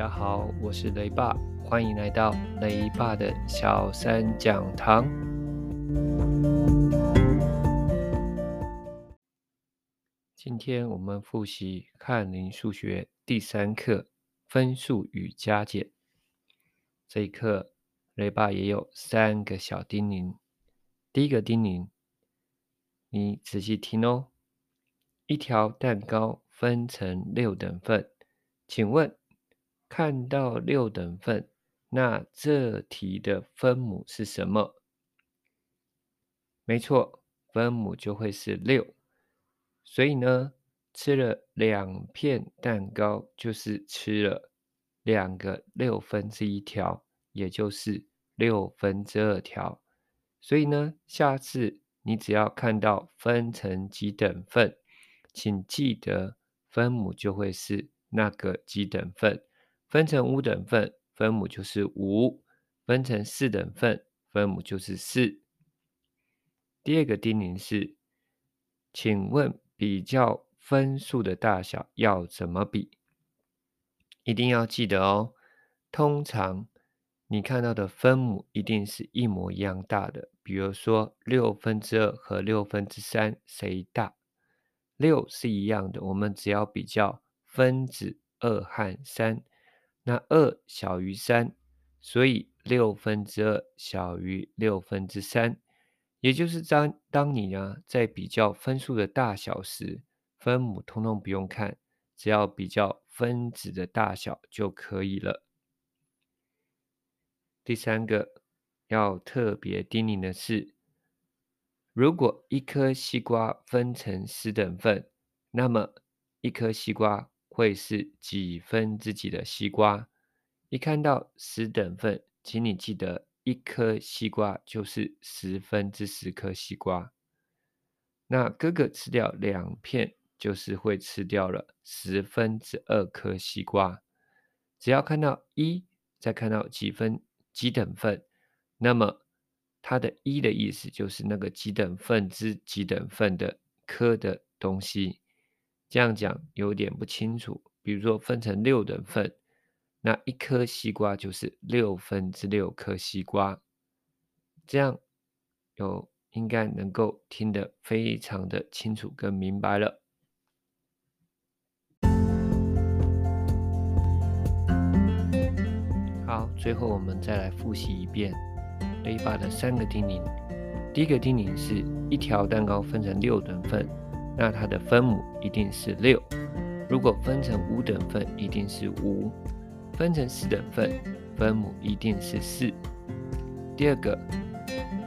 大家好，我是雷爸，欢迎来到雷爸的小三讲堂。今天我们复习翰林数学第三课分数与加减。这一课，雷爸也有三个小叮咛。第一个叮咛，你仔细听哦。一条蛋糕分成六等份，请问，看到六等份，那这题的分母是什么？没错，分母就会是六。所以呢，吃了两片蛋糕，就是吃了两个六分之一条，也就是六分之二条。所以呢，下次你只要看到分成几等份，请记得分母就会是那个几等份。分成五等份，分母就是五；分成四等份，分母就是四。第二个叮咛是，请问比较分数的大小要怎么比？一定要记得哦。通常你看到的分母一定是一模一样大的，比如说六分之二和六分之三谁大？六是一样的，我们只要比较分子二和三。那二小于三，所以六分之二小于六分之三，也就是当当你呢在比较分数的大小时，分母通通不用看，只要比较分子的大小就可以了。第三个要特别叮咛的是，如果一颗西瓜分成十等份，那么一颗西瓜。会是几分之几的西瓜？一看到十等份，请你记得一颗西瓜就是十分之十颗西瓜。那哥哥吃掉两片，就是会吃掉了十分之二颗西瓜。只要看到一，再看到几分几等份，那么它的一的意思就是那个几等份之几等份的颗的东西。这样讲有点不清楚。比如说分成六等份，那一颗西瓜就是六分之六颗西瓜。这样有应该能够听得非常的清楚跟明白了。好，最后我们再来复习一遍雷爸的三个叮咛。第一个叮咛是一条蛋糕分成六等份。那它的分母一定是六。如果分成五等份，一定是五；分成四等份，分母一定是四。第二个，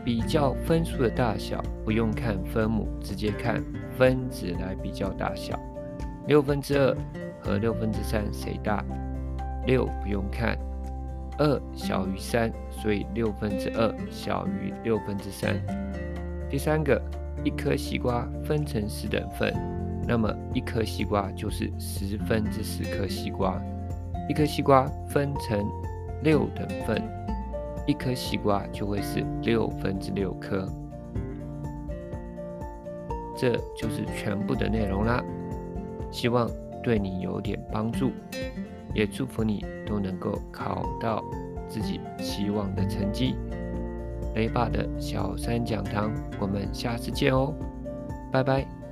比较分数的大小，不用看分母，直接看分子来比较大小。六分之二和六分之三谁大？六不用看，二小于三，所以六分之二小于六分之三。第三个。一颗西瓜分成十等份，那么一颗西瓜就是十分之十颗西瓜。一颗西瓜分成六等份，一颗西瓜就会是六分之六颗。这就是全部的内容啦，希望对你有点帮助，也祝福你都能够考到自己期望的成绩。雷爸的小三讲堂，我们下次见哦，拜拜。